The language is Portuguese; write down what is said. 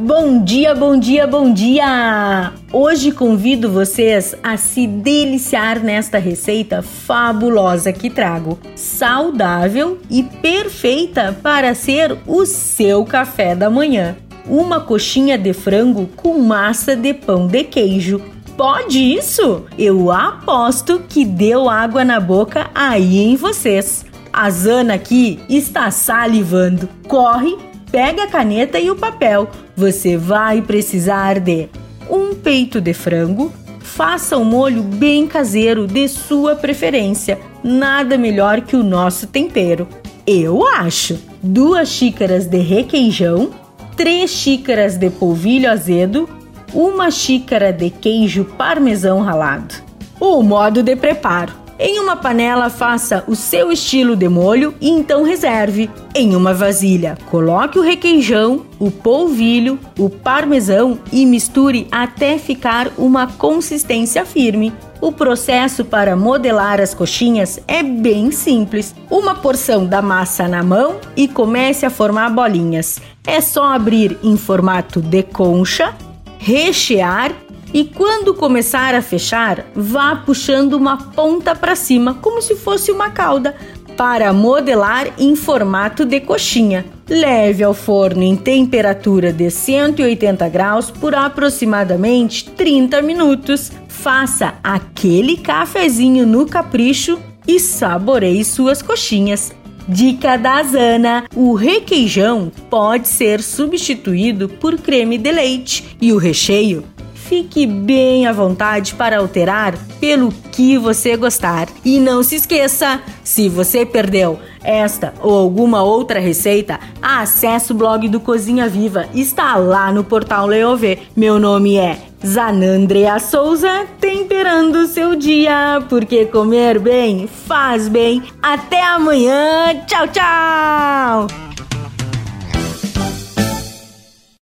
Bom dia, bom dia, bom dia! Hoje convido vocês a se deliciar nesta receita fabulosa que trago, saudável e perfeita para ser o seu café da manhã. Uma coxinha de frango com massa de pão de queijo. Pode isso? Eu aposto que deu água na boca aí em vocês. A Zana aqui está salivando. Corre Pega a caneta e o papel. Você vai precisar de um peito de frango. Faça um molho bem caseiro de sua preferência. Nada melhor que o nosso tempero. Eu acho. Duas xícaras de requeijão, três xícaras de polvilho azedo, uma xícara de queijo parmesão ralado. O modo de preparo em uma panela, faça o seu estilo de molho e então reserve. Em uma vasilha, coloque o requeijão, o polvilho, o parmesão e misture até ficar uma consistência firme. O processo para modelar as coxinhas é bem simples. Uma porção da massa na mão e comece a formar bolinhas. É só abrir em formato de concha, rechear e quando começar a fechar, vá puxando uma ponta para cima, como se fosse uma cauda, para modelar em formato de coxinha. Leve ao forno em temperatura de 180 graus por aproximadamente 30 minutos. Faça aquele cafezinho no capricho e saboreie suas coxinhas. Dica da Zana: o requeijão pode ser substituído por creme de leite e o recheio Fique bem à vontade para alterar pelo que você gostar. E não se esqueça, se você perdeu esta ou alguma outra receita, acesse o blog do Cozinha Viva, está lá no portal Leovê. Meu nome é Zanandrea Souza, temperando seu dia, porque comer bem faz bem. Até amanhã, tchau, tchau!